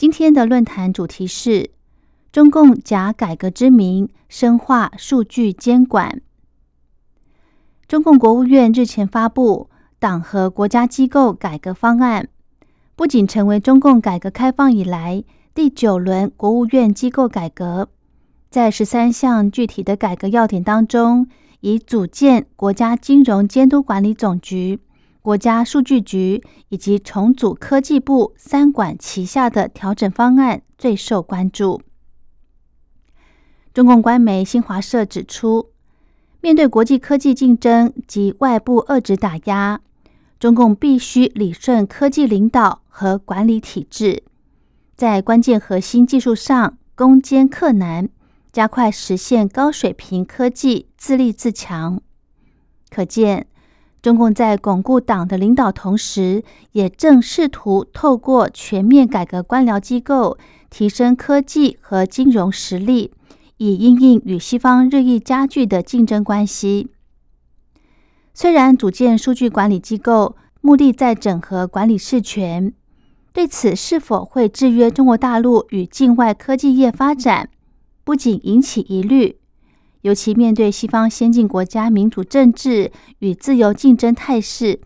今天的论坛主题是中共假改革之名深化数据监管。中共国务院日前发布党和国家机构改革方案，不仅成为中共改革开放以来第九轮国务院机构改革，在十三项具体的改革要点当中。以组建国家金融监督管理总局、国家数据局以及重组科技部三管齐下的调整方案最受关注。中共官媒新华社指出，面对国际科技竞争及外部遏制打压，中共必须理顺科技领导和管理体制，在关键核心技术上攻坚克难。加快实现高水平科技自立自强，可见中共在巩固党的领导同时，也正试图透过全面改革官僚机构，提升科技和金融实力，以应应与西方日益加剧的竞争关系。虽然组建数据管理机构，目的在整合管理事权，对此是否会制约中国大陆与境外科技业发展？不仅引起疑虑，尤其面对西方先进国家民主政治与自由竞争态势，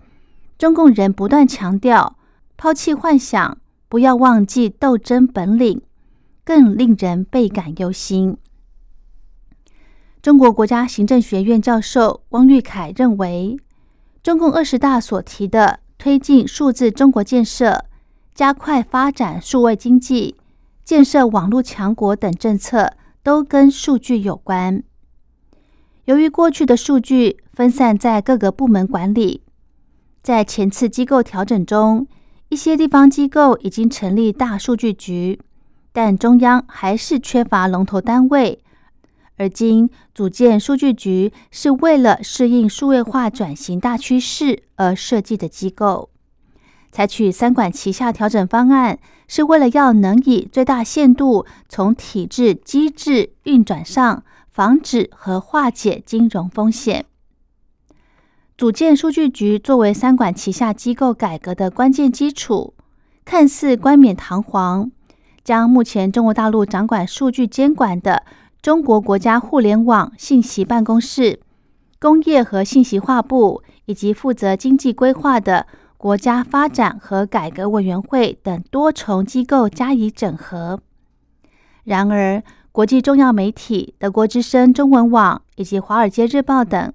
中共人不断强调抛弃幻想，不要忘记斗争本领，更令人倍感忧心。中国国家行政学院教授汪玉凯认为，中共二十大所提的推进数字中国建设、加快发展数位经济、建设网络强国等政策。都跟数据有关。由于过去的数据分散在各个部门管理，在前次机构调整中，一些地方机构已经成立大数据局，但中央还是缺乏龙头单位。而今组建数据局，是为了适应数位化转型大趋势而设计的机构。采取三管齐下调整方案，是为了要能以最大限度从体制机制运转上防止和化解金融风险。组建数据局作为三管齐下机构改革的关键基础，看似冠冕堂皇，将目前中国大陆掌管数据监管的中国国家互联网信息办公室、工业和信息化部以及负责经济规划的。国家发展和改革委员会等多重机构加以整合。然而，国际重要媒体德国之声中文网以及华尔街日报等，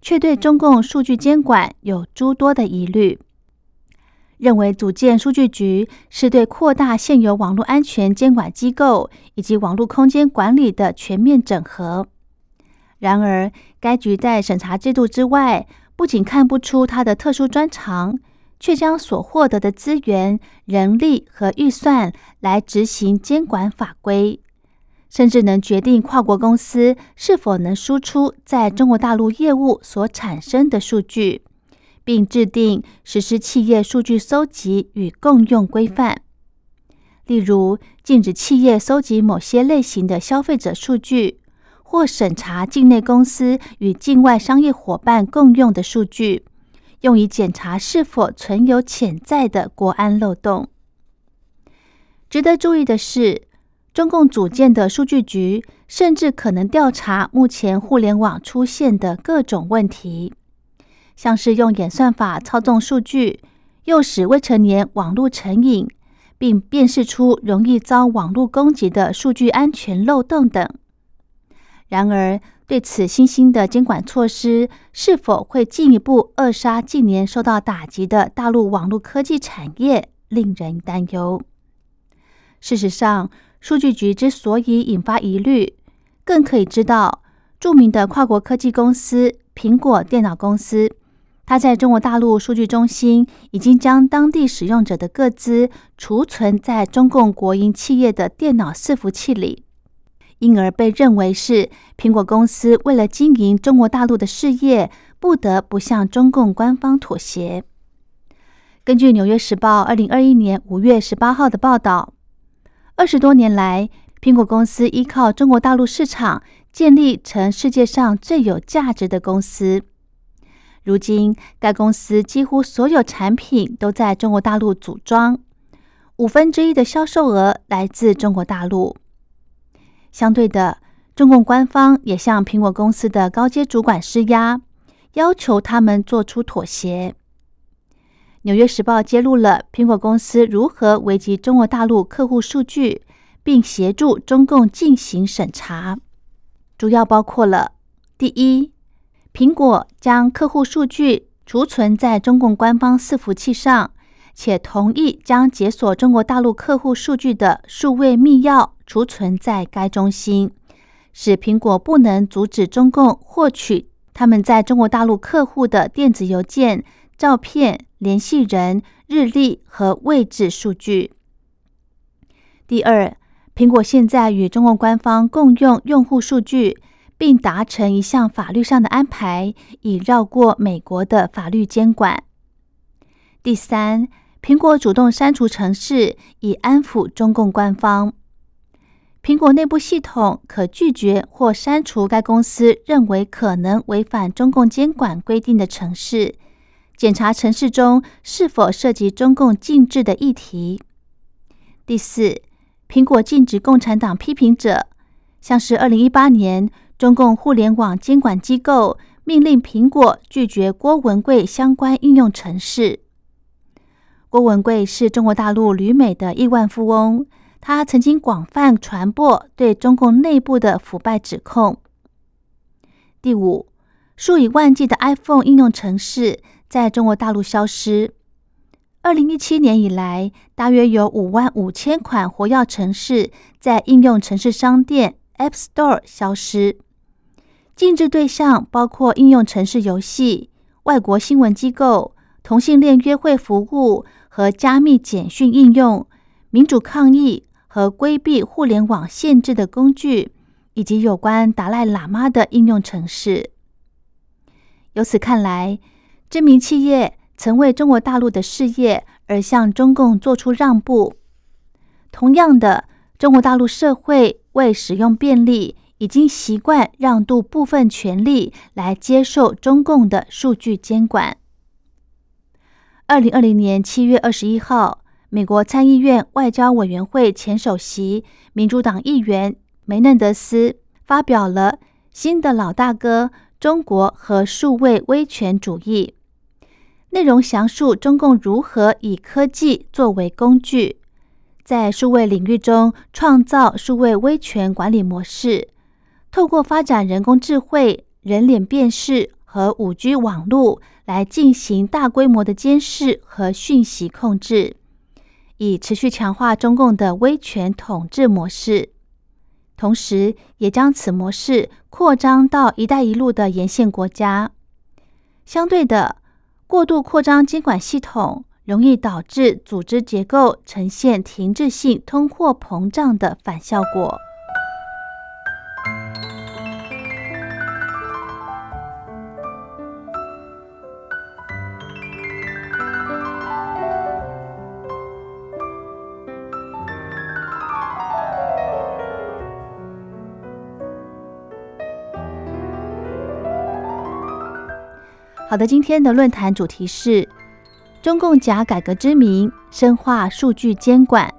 却对中共数据监管有诸多的疑虑，认为组建数据局是对扩大现有网络安全监管机构以及网络空间管理的全面整合。然而，该局在审查制度之外，不仅看不出它的特殊专长。却将所获得的资源、人力和预算来执行监管法规，甚至能决定跨国公司是否能输出在中国大陆业务所产生的数据，并制定实施企业数据搜集与共用规范。例如，禁止企业搜集某些类型的消费者数据，或审查境内公司与境外商业伙伴共用的数据。用以检查是否存有潜在的国安漏洞。值得注意的是，中共组建的数据局甚至可能调查目前互联网出现的各种问题，像是用演算法操纵数据，诱使未成年网络成瘾，并辨识出容易遭网络攻击的数据安全漏洞等。然而，对此新兴的监管措施是否会进一步扼杀近年受到打击的大陆网络科技产业，令人担忧。事实上，数据局之所以引发疑虑，更可以知道，著名的跨国科技公司苹果电脑公司，它在中国大陆数据中心已经将当地使用者的个资储存在中共国营企业的电脑伺服器里，因而被认为是苹果公司为了经营中国大陆的事业，不得不向中共官方妥协。根据《纽约时报》二零二一年五月十八号的报道，二十多年来，苹果公司依靠中国大陆市场建立成世界上最有价值的公司。如今，该公司几乎所有产品都在中国大陆组装，五分之一的销售额来自中国大陆。相对的，中共官方也向苹果公司的高阶主管施压，要求他们做出妥协。《纽约时报》揭露了苹果公司如何危及中国大陆客户数据，并协助中共进行审查，主要包括了：第一，苹果将客户数据储存在中共官方伺服器上，且同意将解锁中国大陆客户数据的数位密钥储存在该中心，使苹果不能阻止中共获取他们在中国大陆客户的电子邮件、照片、联系人、日历和位置数据。第二，苹果现在与中共官方共用用户数据。并达成一项法律上的安排，以绕过美国的法律监管。第三，苹果主动删除程式，以安抚中共官方。苹果内部系统可拒绝或删除该公司认为可能违反中共监管规定的城市，检查程式中是否涉及中共禁制的议题。第四，苹果禁止共产党批评者，像是二零一八年。中共互联网监管机构命令苹果拒绝郭文贵相关应用程式。郭文贵是中国大陆旅美的亿万富翁，他曾经广泛传播对中共内部的腐败指控。第五，数以万计的 iPhone 应用程式在中国大陆消失。二零一七年以来，大约有五万五千款活跃城市在应用城市商店 App Store 消失。禁制对象包括应用城市游戏、外国新闻机构、同性恋约会服务和加密简讯应用、民主抗议和规避互联网限制的工具，以及有关达赖喇嘛的应用城市。由此看来，知名企业曾为中国大陆的事业而向中共做出让步。同样的，中国大陆社会为使用便利。已经习惯让渡部分权利来接受中共的数据监管。二零二零年七月二十一号，美国参议院外交委员会前首席民主党议员梅嫩德斯发表了《新的老大哥：中国和数位威权主义》，内容详述中共如何以科技作为工具，在数位领域中创造数位威权管理模式。透过发展人工智慧、人脸辨识和五 G 网络来进行大规模的监视和讯息控制，以持续强化中共的威权统治模式。同时，也将此模式扩张到“一带一路”的沿线国家。相对的，过度扩张监管系统容易导致组织结构呈现停滞性通货膨胀的反效果。好的，今天的论坛主题是中共假改革之名，深化数据监管。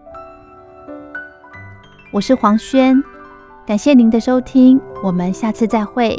我是黄轩，感谢您的收听，我们下次再会。